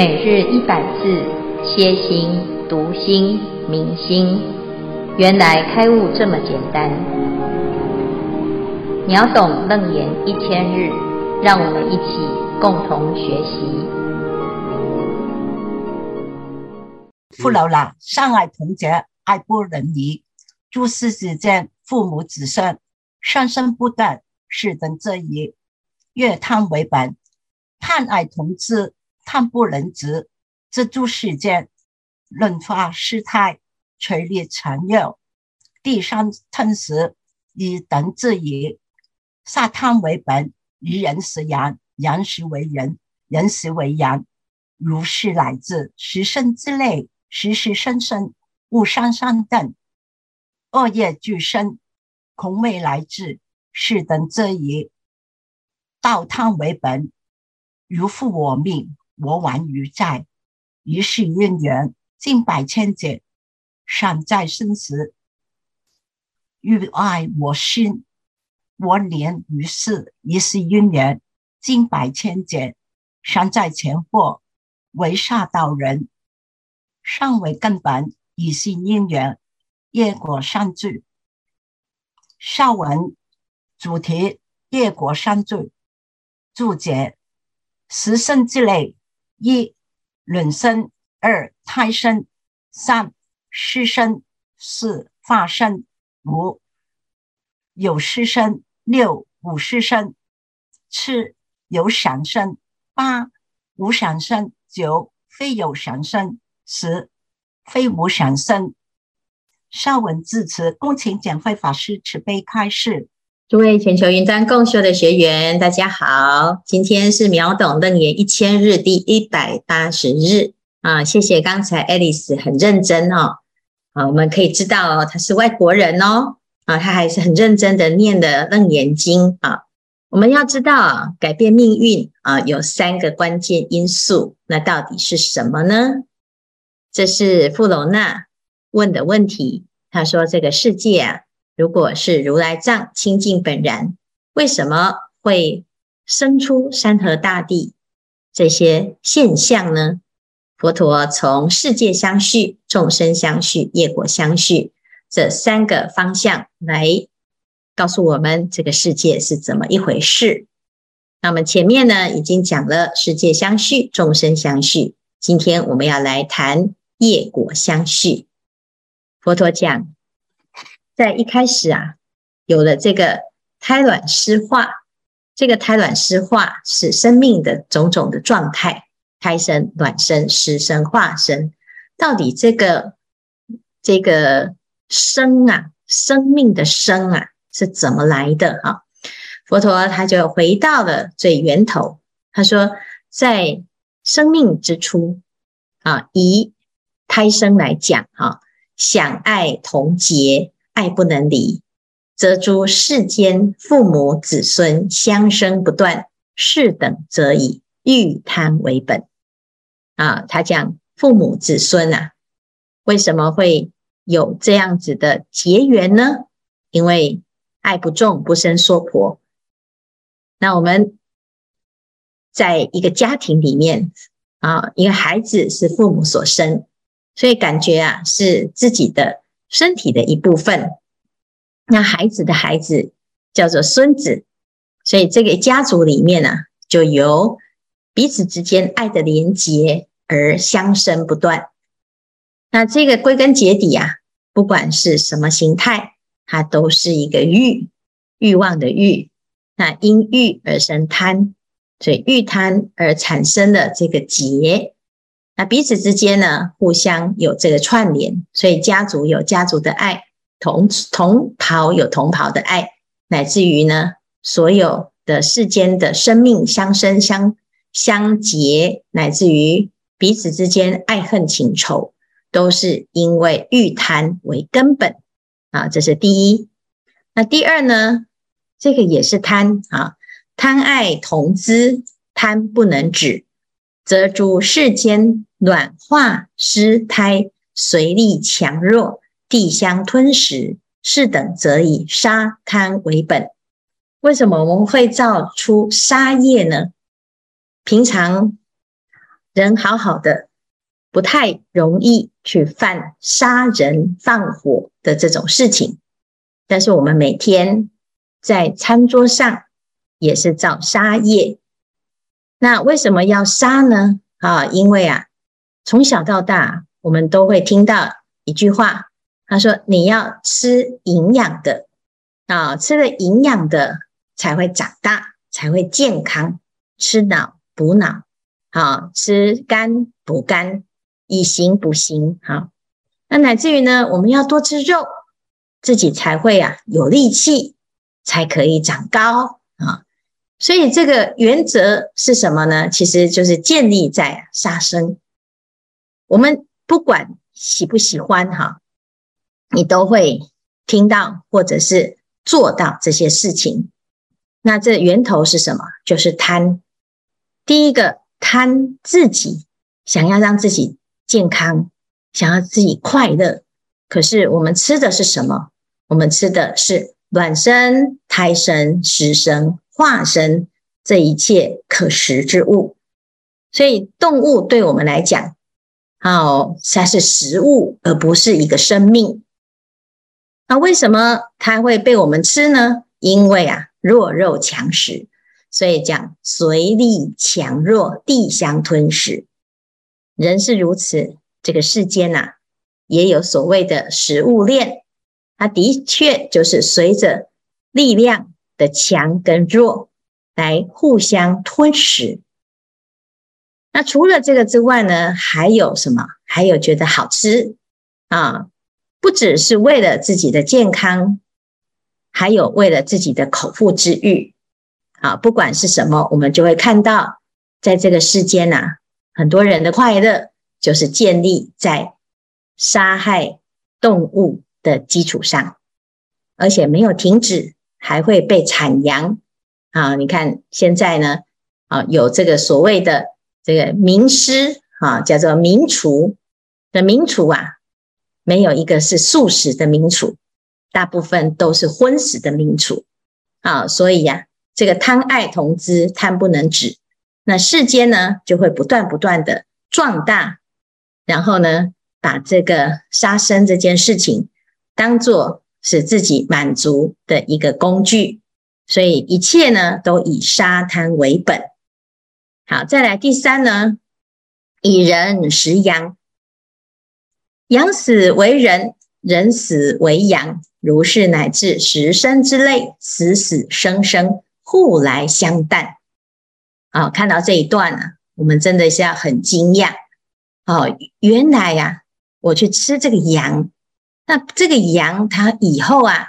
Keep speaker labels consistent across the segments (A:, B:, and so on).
A: 每日一百字，歇心、读心、明心，原来开悟这么简单。秒懂楞严一千日，让我们一起共同学习。
B: 父老啦，善爱童节，爱不能离。诸事之间，父母子孙，生生不断，是等则已。悦贪为本，贪爱童子。贪不能执，这诸世间，轮化世态，垂离缠绕，地上吞食，以等自已。杀贪为本，于人食羊，羊食为人，人食为羊。如是乃至十生之内，时时生生，无上三等，恶业俱生，恐未来至，是等则已。盗贪为本，如负我命。我亡于债，于是因缘经百千劫，善在生死，欲爱我心，我怜于世，于是因缘经百千劫，善在前祸，为杀盗人，尚为根本，以信因缘业果善聚。下文主题业果善聚，注解十圣之类。一卵生，二胎生，三湿生，四化生，五有湿生，六无湿生，七有想生，八无想生，九非有想生，十非无想生。上文至此，恭请简慧法师慈悲开示。
A: 诸位全球云端共修的学员，大家好！今天是秒懂楞严一千日第一百八十日啊！谢谢刚才 Alice 很认真哦，啊，我们可以知道哦，他是外国人哦，啊，他还是很认真的念的楞严经啊。我们要知道啊，改变命运啊，有三个关键因素，那到底是什么呢？这是富楼那问的问题。他说：“这个世界啊。”如果是如来藏清净本然，为什么会生出山河大地这些现象呢？佛陀从世界相续、众生相续、业果相续这三个方向来告诉我们这个世界是怎么一回事。那么前面呢已经讲了世界相续、众生相续，今天我们要来谈业果相续。佛陀讲。在一开始啊，有了这个胎卵湿化，这个胎卵湿化是生命的种种的状态，胎生、卵生、湿生、化生。到底这个这个生啊，生命的生啊，是怎么来的啊？佛陀他就回到了最源头，他说，在生命之初啊，以胎生来讲啊，想爱同结。爱不能离，则诸世间父母子孙相生不断，是等则以。欲贪为本啊，他讲父母子孙啊，为什么会有这样子的结缘呢？因为爱不重，不生娑婆。那我们在一个家庭里面啊，一个孩子是父母所生，所以感觉啊是自己的。身体的一部分，那孩子的孩子叫做孙子，所以这个家族里面呢、啊，就由彼此之间爱的连结而相生不断。那这个归根结底啊，不管是什么形态，它都是一个欲，欲望的欲。那因欲而生贪，所以欲贪而产生的这个结。那彼此之间呢，互相有这个串联，所以家族有家族的爱，同同袍有同袍的爱，乃至于呢，所有的世间的生命相生相相结，乃至于彼此之间爱恨情仇，都是因为欲贪为根本啊，这是第一。那第二呢，这个也是贪啊，贪爱同资，贪不能止，则诸世间。卵化湿胎随力强弱，地相吞食，是等则以。杀贪为本。为什么我们会造出杀业呢？平常人好好的，不太容易去犯杀人放火的这种事情。但是我们每天在餐桌上也是造杀业。那为什么要杀呢？啊，因为啊，从小到大我们都会听到一句话，他说：“你要吃营养的啊，吃了营养的才会长大，才会健康。吃脑补脑，好，吃肝补肝，以形补形。好，那乃至于呢，我们要多吃肉。”自己才会啊有力气，才可以长高啊。所以这个原则是什么呢？其实就是建立在杀生。我们不管喜不喜欢哈，你都会听到或者是做到这些事情。那这源头是什么？就是贪。第一个贪自己，想要让自己健康，想要自己快乐。可是我们吃的是什么？我们吃的是卵生、胎生、食生、化身这一切可食之物。所以动物对我们来讲，哦，它是食物，而不是一个生命。那为什么它会被我们吃呢？因为啊，弱肉强食，所以讲随力强弱，地相吞噬。人是如此，这个世间呐、啊。也有所谓的食物链，它的确就是随着力量的强跟弱来互相吞噬。那除了这个之外呢，还有什么？还有觉得好吃啊？不只是为了自己的健康，还有为了自己的口腹之欲啊！不管是什么，我们就会看到，在这个世间呐，很多人的快乐就是建立在。杀害动物的基础上，而且没有停止，还会被产扬啊！你看现在呢，啊，有这个所谓的这个名师啊，叫做名厨的名厨啊，没有一个是素食的名厨，大部分都是荤食的名厨啊！所以呀，这个贪爱同资，贪不能止，那世间呢就会不断不断的壮大，然后呢，把这个杀生这件事情当做是自己满足的一个工具，所以一切呢都以沙滩为本。好，再来第三呢，以人食羊，羊死为人，人死为羊，如是乃至十生之类，死死生生，互来相诞。啊，看到这一段、啊，我们真的是要很惊讶哦，原来呀、啊。我去吃这个羊，那这个羊它以后啊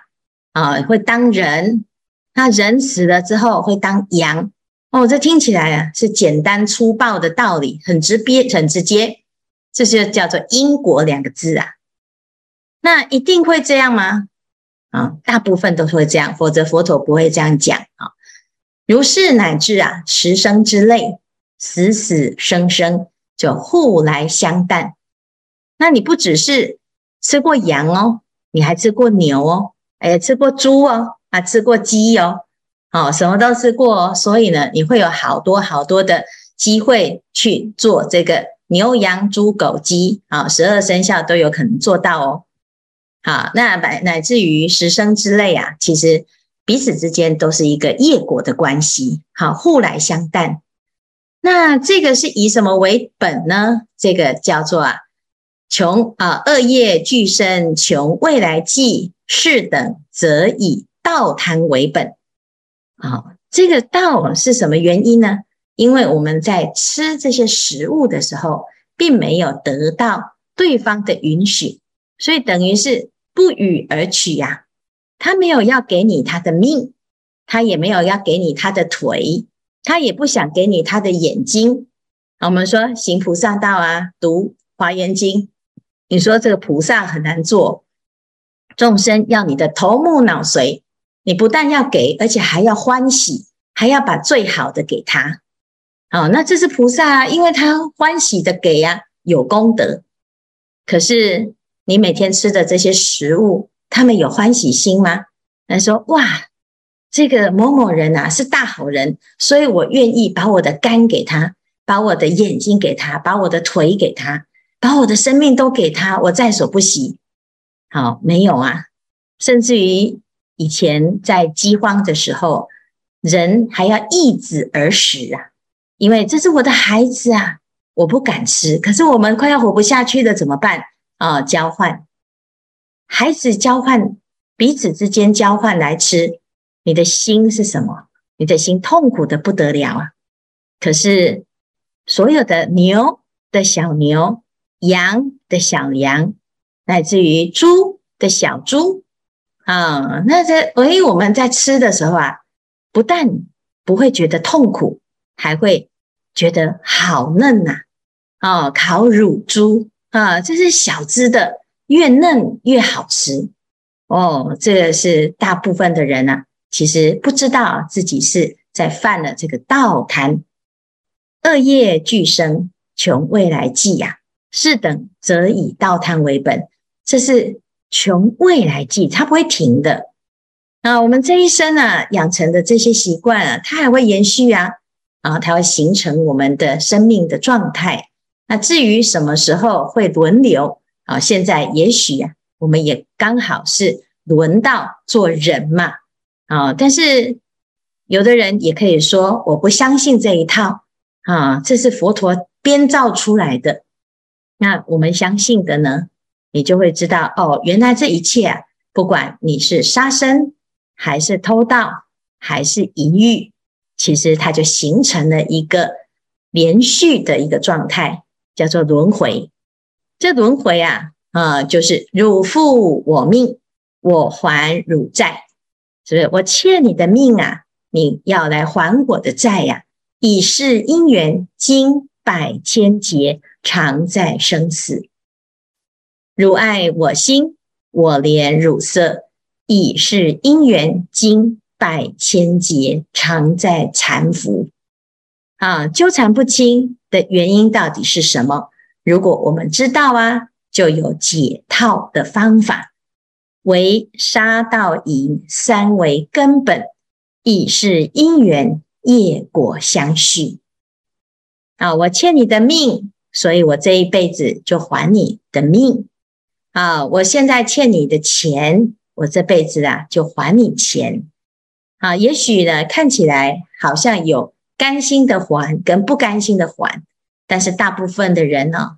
A: 啊会当人，那人死了之后会当羊哦，这听起来啊是简单粗暴的道理，很直接很直接，这就叫做因果两个字啊。那一定会这样吗？啊，大部分都会这样，否则佛陀不会这样讲啊。如是乃至啊十生之类，死死生生，就互来相诞。那你不只是吃过羊哦，你还吃过牛哦，哎，吃过猪哦，啊，吃过鸡哦，哦，什么都吃过哦，所以呢，你会有好多好多的机会去做这个牛羊猪狗鸡啊，十二生肖都有可能做到哦。好，那乃乃至于十生之类啊，其实彼此之间都是一个业果的关系，好，互来相诞。那这个是以什么为本呢？这个叫做啊。穷啊，恶业俱生，穷未来际，是等则以道贪为本。啊，这个道是什么原因呢？因为我们在吃这些食物的时候，并没有得到对方的允许，所以等于是不予而取呀。他没有要给你他的命，他也没有要给你他的腿，他也不想给你他的眼睛。我们说行菩萨道啊，读华严经。你说这个菩萨很难做，众生要你的头目脑髓，你不但要给，而且还要欢喜，还要把最好的给他。哦，那这是菩萨，因为他欢喜的给呀，有功德。可是你每天吃的这些食物，他们有欢喜心吗？他说：哇，这个某某人啊是大好人，所以我愿意把我的肝给他，把我的眼睛给他，把我的腿给他，把我的生命都给他，我在所不惜。好，没有啊，甚至于以前在饥荒的时候，人还要易子而食啊，因为这是我的孩子啊，我不敢吃。可是我们快要活不下去了，怎么办啊？交换，孩子交换，彼此之间交换来吃，你的心是什么？你的心痛苦的不得了啊！可是所有的牛的小牛，羊的小羊。乃至于猪的小猪啊，那这诶，我们在吃的时候啊，不但不会觉得痛苦，还会觉得好嫩呐！啊，烤乳猪啊，这是小只的，越嫩越好吃哦。这个是大部分的人啊，其实不知道自己是在犯了这个盗贪，恶业俱生，穷未来际呀。是等则以道贪为本。这是穷未来计，它不会停的。啊，我们这一生啊，养成的这些习惯啊，它还会延续啊，啊，它会形成我们的生命的状态。那至于什么时候会轮流啊，现在也许啊，我们也刚好是轮到做人嘛。啊，但是有的人也可以说，我不相信这一套啊，这是佛陀编造出来的。那我们相信的呢？你就会知道哦，原来这一切啊，不管你是杀生，还是偷盗，还是淫欲，其实它就形成了一个连续的一个状态，叫做轮回。这轮回啊，呃，就是汝负我命，我还汝债，是不是？我欠你的命啊，你要来还我的债呀、啊。以是因缘，经百千劫，常在生死。汝爱我心，我怜汝色，以是因缘，经百千劫，常在缠缚。啊，纠缠不清的原因到底是什么？如果我们知道啊，就有解套的方法。为杀盗淫三为根本，以是因缘，业果相续。啊，我欠你的命，所以我这一辈子就还你的命。啊，我现在欠你的钱，我这辈子啊就还你钱。啊，也许呢看起来好像有甘心的还跟不甘心的还，但是大部分的人呢，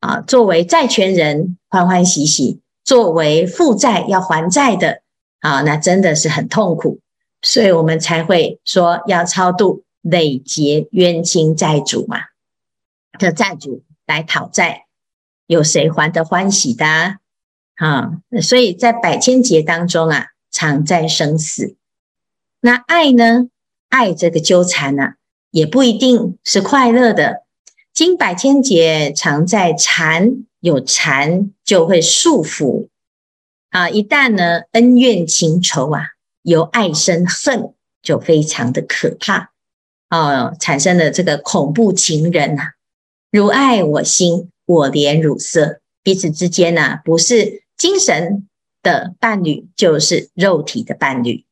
A: 啊，作为债权人欢欢喜喜，作为负债要还债的啊，那真的是很痛苦，所以我们才会说要超度累劫冤亲债主嘛，的债主来讨债。有谁还得欢喜的啊？所以在百千劫当中啊，常在生死。那爱呢？爱这个纠缠啊，也不一定是快乐的。经百千劫，常在缠，有缠就会束缚啊。一旦呢，恩怨情仇啊，由爱生恨，就非常的可怕啊，产生了这个恐怖情人啊，如爱我心。我怜汝色，彼此之间呢、不是精神的伴侣，就是肉体的伴侣。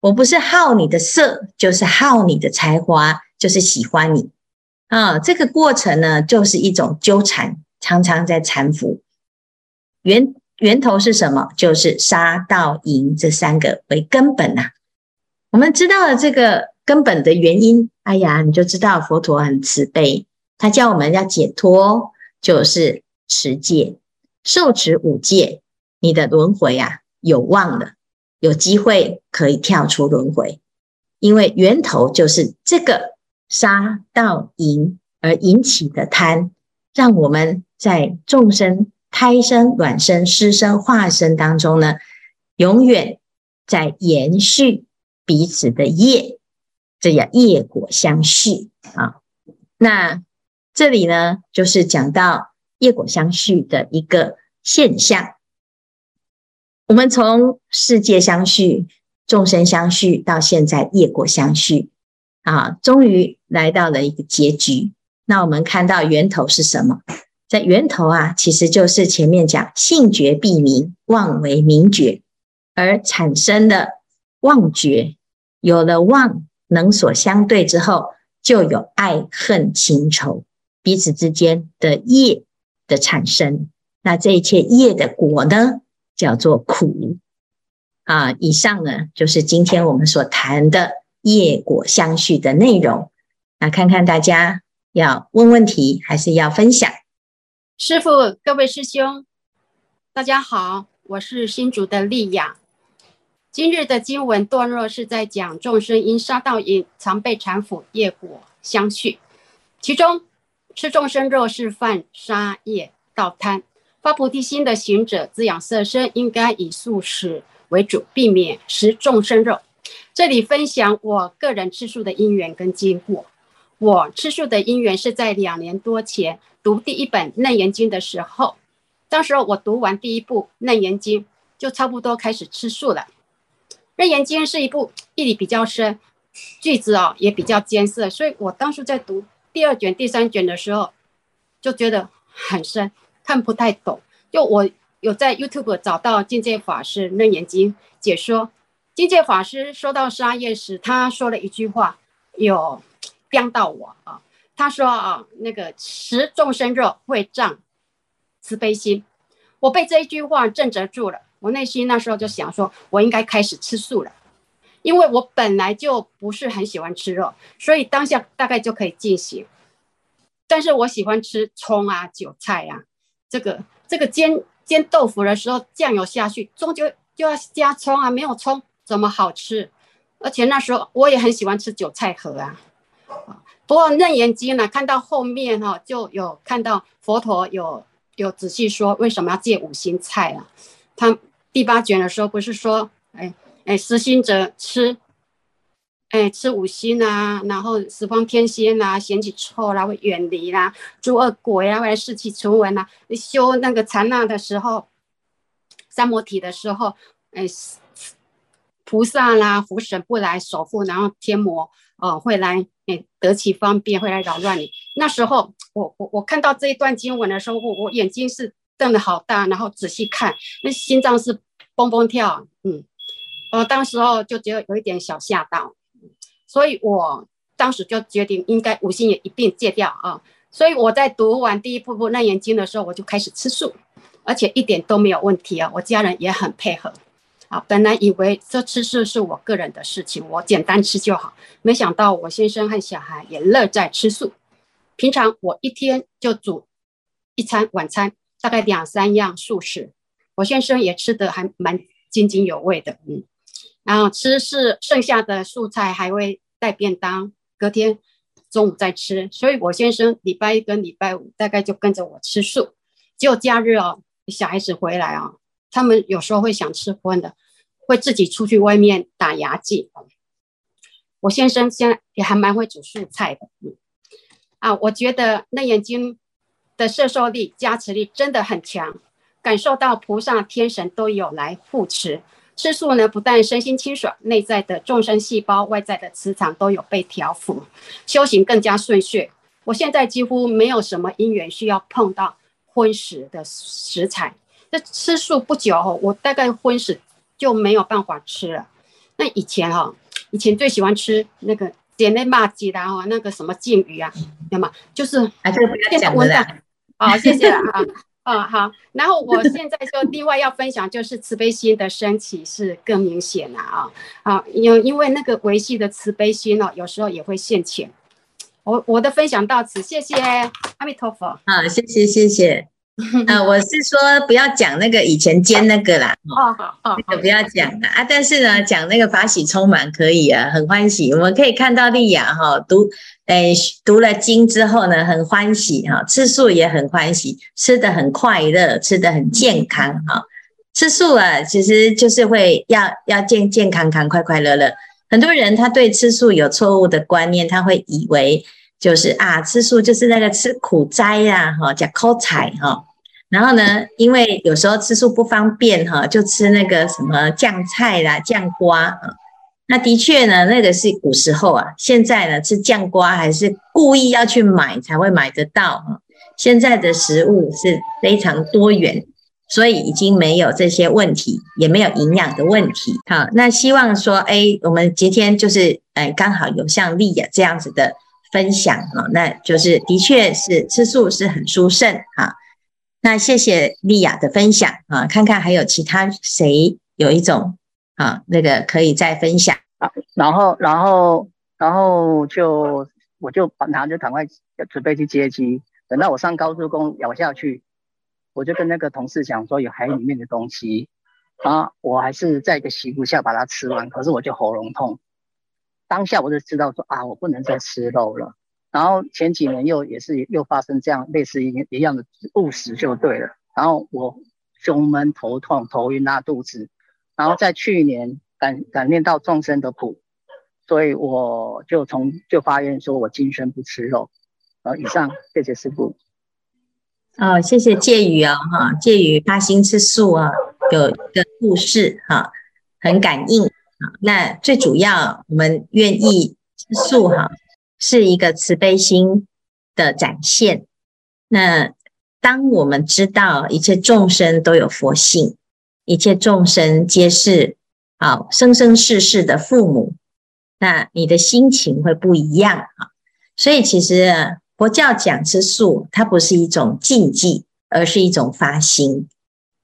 A: 我不是好你的色，就是好你的才华，就是喜欢你啊。这个过程呢，就是一种纠缠，常常在缠缚。源源头是什么？就是杀盗淫这三个为根本呐、我们知道了这个根本的原因，哎呀，你就知道佛陀很慈悲，他叫我们要解脱。就是持戒，受持五戒，你的轮回啊有望了，有机会可以跳出轮回，因为源头就是这个杀盗淫而引起的贪，让我们在众生胎生、卵生、湿生、化生当中呢，永远在延续彼此的业，这叫业果相续啊。那。这里呢，就是讲到业果相续的一个现象。我们从世界相续、众生相续，到现在业果相续，啊，终于来到了一个结局。那我们看到源头是什么？在源头啊，其实就是前面讲性觉必明，妄为明觉，而产生的妄觉，有了妄能所相对之后。就有爱恨情仇彼此之间的业的产生。那这一切业的果呢，叫做苦啊。以上呢，就是今天我们所谈的业果相续的内容。那看看大家要问问题，还是要分享？
C: 师傅，各位师兄，大家好，我是新竹的丽雅。今日的经文段落是在讲众生因杀盗淫，常被缠缚，业果相续。其中吃众生肉是犯杀业盗贪。发菩提心的行者，滋养色身，应该以素食为主，避免食众生肉。这里分享我个人吃素的因缘跟经过。我吃素的因缘是在两年多前读第一本《楞严经》的时候，当时我读完第一部《楞严经》，就差不多开始吃素了。《楞严经》是一部 义理比较深，句子哦也比较艰涩，所以我当时在读第二卷、第三卷的时候，就觉得很深。看不太懂，就我有在 YouTube 找到境界法师《楞严经》解说。境界法师说到杀业时，他说了一句话，有颠到我啊。他说啊，那个食众生肉会障慈悲心。我被这一句话震慑住了，我内心那时候就想说，我应该开始吃素了，因为我本来就不是很喜欢吃肉，所以当下大概就可以进行。但是我喜欢吃葱啊、韭菜、啊。这个这个煎煎豆腐的时候，酱油下去，终究就要加葱啊，没有葱怎么好吃？而且那时候我也很喜欢吃韭菜盒啊。不过楞严经呢，看到后面哈、哦，就有看到佛陀有有仔细说为什么要戒五辛菜啊？他第八卷的时候不是说，哎哎，食心者吃。哎，吃五辛啊，然后十方天仙啊，嫌弃臭啦，会远离啦；诸恶鬼啊，会来视其唇闻呐。修那个禅那的时候，三摩体的时候，哎，菩萨啦，福神不来守护，然后天魔哦会来，哎，得其方便会来扰乱你。那时候，我我我看到这一段经文的时候，我我眼睛是瞪得好大，然后仔细看，那心脏是蹦蹦跳，嗯，我当时候就觉得有一点小吓到。所以我当时就决定应该五辛也一并戒掉啊！所以我在读完第一部部楞严经的时候，我就开始吃素，而且一点都没有问题啊！我家人也很配合啊。本来以为这吃素是我个人的事情，我简单吃就好，没想到我先生和小孩也乐在吃素。平常我一天就煮一餐晚餐，大概两三样素食，我先生也吃得还蛮津津有味的，嗯。然后吃是剩下的素菜还会带便当，隔天中午再吃。所以我先生礼拜一跟礼拜五大概就跟着我吃素。只有假日哦，小孩子回来哦，他们有时候会想吃荤的，会自己出去外面打牙祭。我先生现在也还蛮会煮素菜的，嗯，啊，我觉得那眼睛的摄受力、加持力真的很强，感受到菩萨、天神都有来护持。吃素呢，不但身心清爽，内在的众生细胞、外在的磁场都有被调伏，修行更加顺遂。我现在几乎没有什么因缘需要碰到荤食的食材。那吃素不久，我大概荤食就没有办法吃了。那以前哈，以前最喜欢吃那个点那麻鸡啦，哈，那个什么鲫鱼啊，知道吗？就是啊，这个不要讲了。好，谢谢了啊。啊、哦、好，然后我现在就另外要分享，就是慈悲心的升起是更明显了啊啊，因因为那个维系的慈悲心哦，有时候也会现浅。我我的分享到此，谢谢阿弥陀佛。
A: 啊，谢谢谢谢。啊，我是说不要讲那个以前煎那个啦，
C: 哦好哦，
A: 那个不要讲了啊。但是呢，讲那个法喜充满可以啊，很欢喜。我们可以看到丽雅哈读，诶读了经之后呢，很欢喜哈，吃素也很欢喜，吃得很快乐，吃得很健康哈。吃素啊，其实就是会要要健健康康、快快乐乐。很多人他对吃素有错误的观念，他会以为就是啊，吃素就是那个吃苦斋呀，哈，叫苦菜哈。然后呢，因为有时候吃素不方便哈，就吃那个什么酱菜啦、酱瓜啊。那的确呢，那个是古时候啊。现在呢，吃酱瓜还是故意要去买才会买得到哈。现在的食物是非常多元，所以已经没有这些问题，也没有营养的问题。好，那希望说，哎，我们今天就是，哎，刚好有像丽雅这样子的分享啊，那就是的确是吃素是很殊胜啊。那谢谢丽雅的分享啊，看看还有其他谁有一种啊那个可以再分享
D: 啊，然后然后然后就我就把拿就赶快准备去接机，等到我上高速公路咬下去，我就跟那个同事讲说有海里面的东西。啊，我还是在一个习俗下把它吃完，可是我就喉咙痛。当下我就知道说啊，我不能再吃肉了。然后前几年又也是又发生这样类似一一样的误食就对了。然后我胸闷、头痛、头晕、拉肚子。然后在去年感感念到众生的苦，所以我就从就发愿说我今生不吃肉。呃，以上谢谢师傅。
A: 哦，谢谢介宇哦，哈，介宇发心吃素啊。有一个故事哈，很感应。那最主要，我们愿意吃素哈，是一个慈悲心的展现。那当我们知道一切众生都有佛性，一切众生皆是啊生生世世的父母，那你的心情会不一样啊。所以其实佛教讲吃素，它不是一种禁忌，而是一种发心。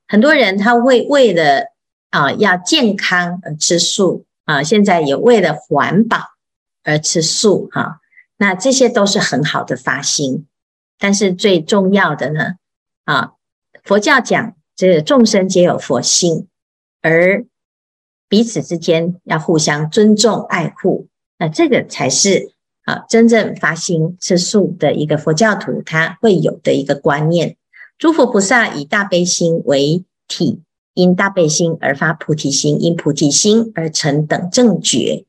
A: 很多人他会为了啊要健康而吃素啊，现在也为了环保而吃素哈，那这些都是很好的发心。但是最重要的呢啊，佛教讲这个众生皆有佛性，而彼此之间要互相尊重爱护，那这个才是啊真正发心吃素的一个佛教徒他会有的一个观念。诸佛菩萨以大悲心为体，因大悲心而发菩提心，因菩提心而成等正觉。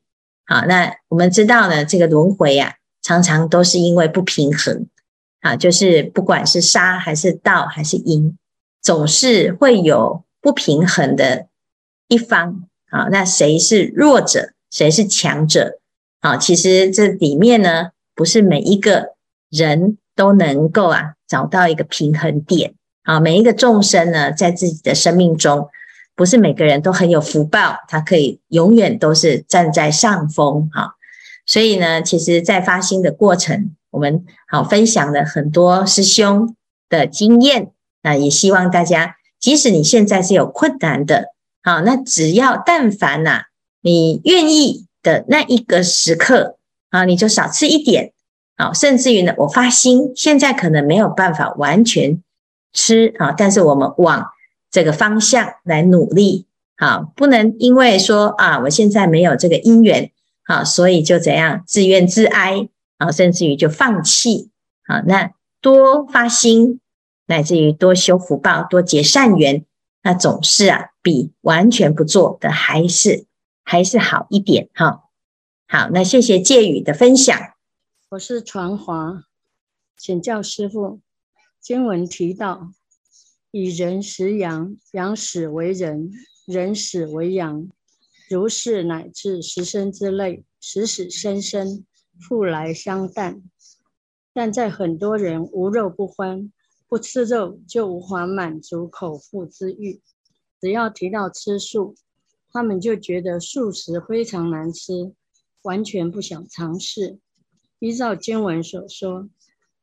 A: 好，那我们知道呢，这个轮回啊，常常都是因为不平衡啊，就是不管是杀还是盗还是阴，总是会有不平衡的一方啊。那谁是弱者，谁是强者啊？其实这里面呢，不是每一个人都能够啊。找到一个平衡点啊！每一个众生呢，在自己的生命中，不是每个人都很有福报，他可以永远都是站在上风哈。所以呢，其实，在发心的过程，我们好分享了很多师兄的经验。那也希望大家，即使你现在是有困难的，好，那只要但凡呐，你愿意的那一个时刻啊，你就少吃一点。好，甚至于呢，我发心，现在可能没有办法完全吃啊，但是我们往这个方向来努力，好，不能因为说啊，我现在没有这个因缘，好，所以就怎样自怨自哀啊，甚至于就放弃啊，那多发心，乃至于多修福报，多结善缘，那总是啊，比完全不做的还是还是好一点哈。好，那谢谢介宇的分享。
E: 我是传华，请教师傅，经文提到以人食羊，羊死为人，人死为羊，如是乃至十生之类，死死生生，复来相诞。但在很多人无肉不欢，不吃肉就无法满足口腹之欲。只要提到吃素，他们就觉得素食非常难吃，完全不想尝试。依照经文所说，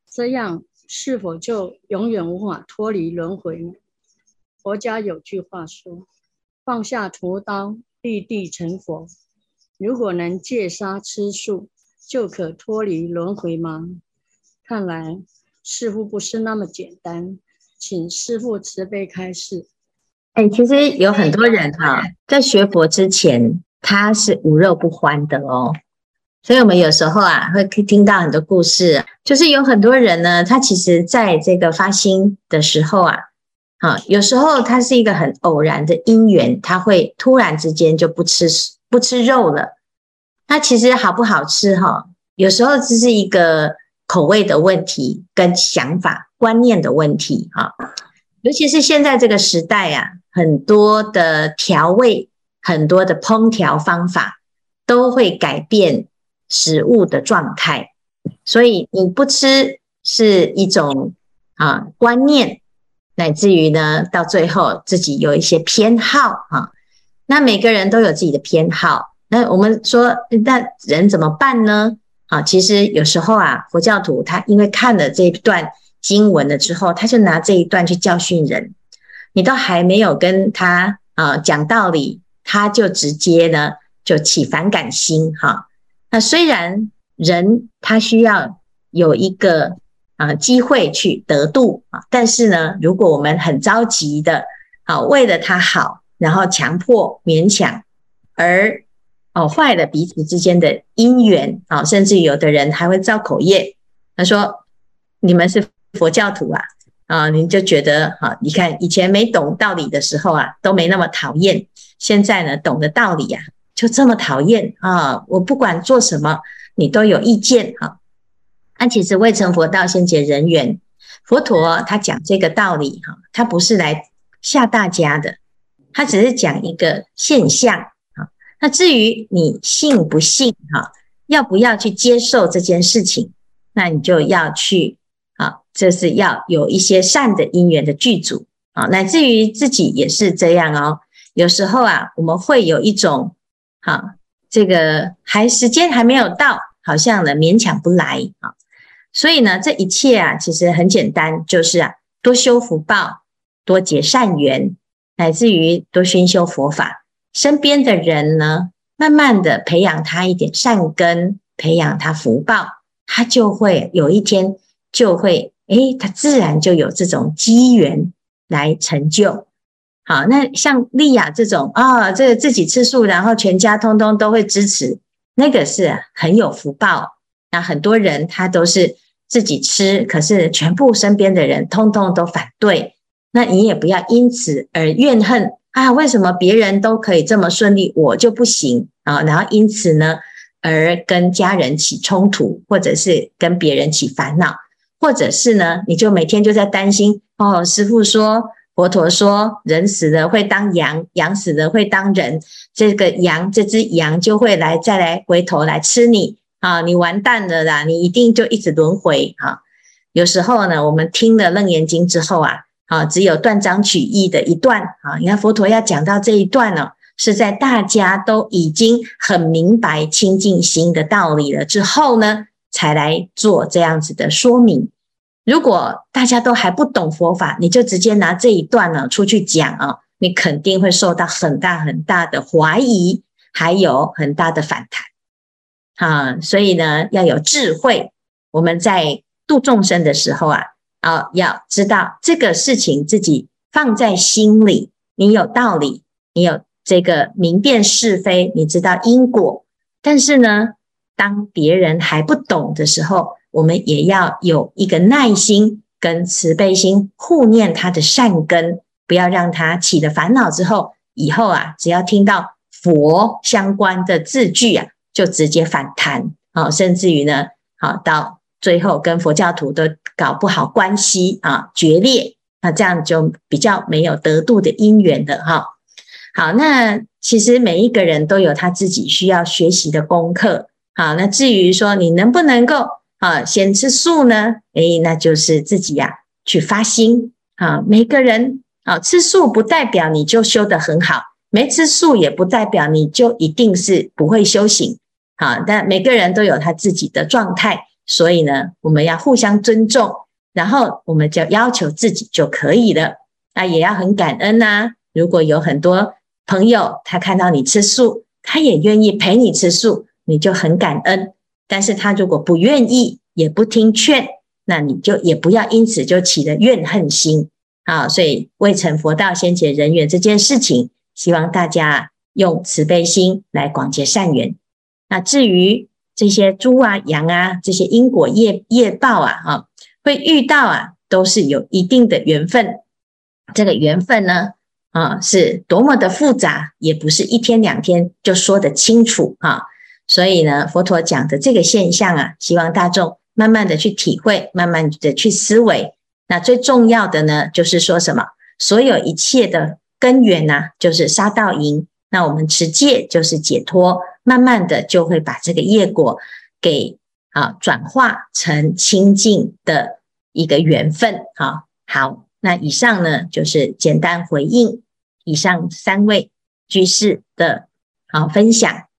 E: 这样是否就永远无法脱离轮回呢？佛家有句话说：“放下屠刀，立地成佛。”如果能戒杀吃素，就可脱离轮回吗？看来似乎不是那么简单，请师父慈悲开示。
A: 哎，其实有很多人哈、啊，在学佛之前，他是无肉不欢的哦。所以，我们有时候啊，会听到很多故事，就是有很多人呢，他其实在这个发心的时候啊，啊，有时候他是一个很偶然的因缘，他会突然之间就不吃不吃肉了。那其实好不好吃哈？有时候只是一个口味的问题，跟想法观念的问题哈。尤其是现在这个时代啊，很多的调味，很多的烹调方法都会改变。食物的状态，所以你不吃是一种啊观念，乃至于呢，到最后自己有一些偏好啊。那每个人都有自己的偏好，那我们说，那人怎么办呢？啊，其实有时候啊，佛教徒他因为看了这一段经文了之后，他就拿这一段去教训人。你都还没有跟他啊讲道理，他就直接呢就起反感心哈。那虽然人他需要有一个啊机会去得度啊，但是呢，如果我们很着急的啊为了他好，然后强迫勉强，而哦，坏了彼此之间的因缘啊，甚至有的人还会造口业。他说：“你们是佛教徒啊，啊，你就觉得哈，你看以前没懂道理的时候啊，都没那么讨厌，现在呢，懂得道理呀，就这么讨厌啊！我不管做什么，你都有意见哈。那其实未成佛道，先结人缘。佛陀他讲这个道理哈，他不是来吓大家的，他只是讲一个现象啊。”那至于你信不信哈，要不要去接受这件事情，那你就要去啊，这是要有一些善的因缘的具足啊，乃至于自己也是这样哦。有时候啊，我们会有一种哈，这个还时间还没有到，好像呢勉强不来啊。所以呢，这一切啊，其实很简单，就是啊，多修福报，多结善缘，乃至于多熏修佛法。身边的人呢，慢慢的培养他一点善根，培养他福报，他就会有一天就会，诶，他自然就有这种机缘来成就。好，那像丽雅这种啊、哦，这个自己吃素，然后全家通通都会支持，那个是很有福报。那很多人他都是自己吃，可是全部身边的人通通都反对，那你也不要因此而怨恨。啊，为什么别人都可以这么顺利，我就不行啊？然后因此呢，而跟家人起冲突，或者是跟别人起烦恼，或者是呢，你就每天就在担心哦。师父说，佛陀说，人死了会当羊，羊死了会当人，这个羊，这只羊就会来再来回头来吃你啊！你完蛋了啦，你一定就一直轮回啊！有时候呢，我们听了《楞严经》之后啊。啊，只有断章取义的一段啊！你看佛陀要讲到这一段呢，是在大家都已经很明白清净心的道理了之后呢，才来做这样子的说明。如果大家都还不懂佛法，你就直接拿这一段呢出去讲啊，你肯定会受到很大很大的怀疑，还有很大的反弹。啊，所以呢，要有智慧。我们在度众生的时候啊。啊，要知道这个事情自己放在心里，你有道理，你有这个明辨是非，你知道因果。但是呢，当别人还不懂的时候，我们也要有一个耐心跟慈悲心，护念他的善根，不要让他起了烦恼之后，以后啊，只要听到佛相关的字句啊，就直接反弹啊，甚至于呢，好到。最后跟佛教徒都搞不好关系啊，决裂，那这样就比较没有得度的因缘的哈。好，那其实每一个人都有他自己需要学习的功课。好，那至于说你能不能够啊先吃素呢？诶，那就是自己呀、去发心啊。每个人啊吃素不代表你就修得很好，没吃素也不代表你就一定是不会修行。好，但每个人都有他自己的状态。所以呢，我们要互相尊重，然后我们就要求自己就可以了。那也要很感恩呐、如果有很多朋友他看到你吃素，他也愿意陪你吃素，你就很感恩。但是他如果不愿意，也不听劝，那你就也不要因此就起了怨恨心啊。所以未成佛道先结人缘这件事情，希望大家用慈悲心来广结善缘。那至于，这些猪啊、羊啊，这些因果业业报啊，哈，会遇到啊，都是有一定的缘分。这个缘分呢，啊，是多么的复杂，也不是一天两天就说得清楚啊。所以呢，佛陀讲的这个现象啊，希望大众慢慢的去体会，慢慢的去思维。那最重要的呢，就是说什么？所有一切的根源呢，就是杀盗淫。那我们持戒就是解脱。慢慢的就会把这个业果给啊转化成清净的一个缘分。啊，好，那以上呢就是简单回应以上三位居士的啊分享。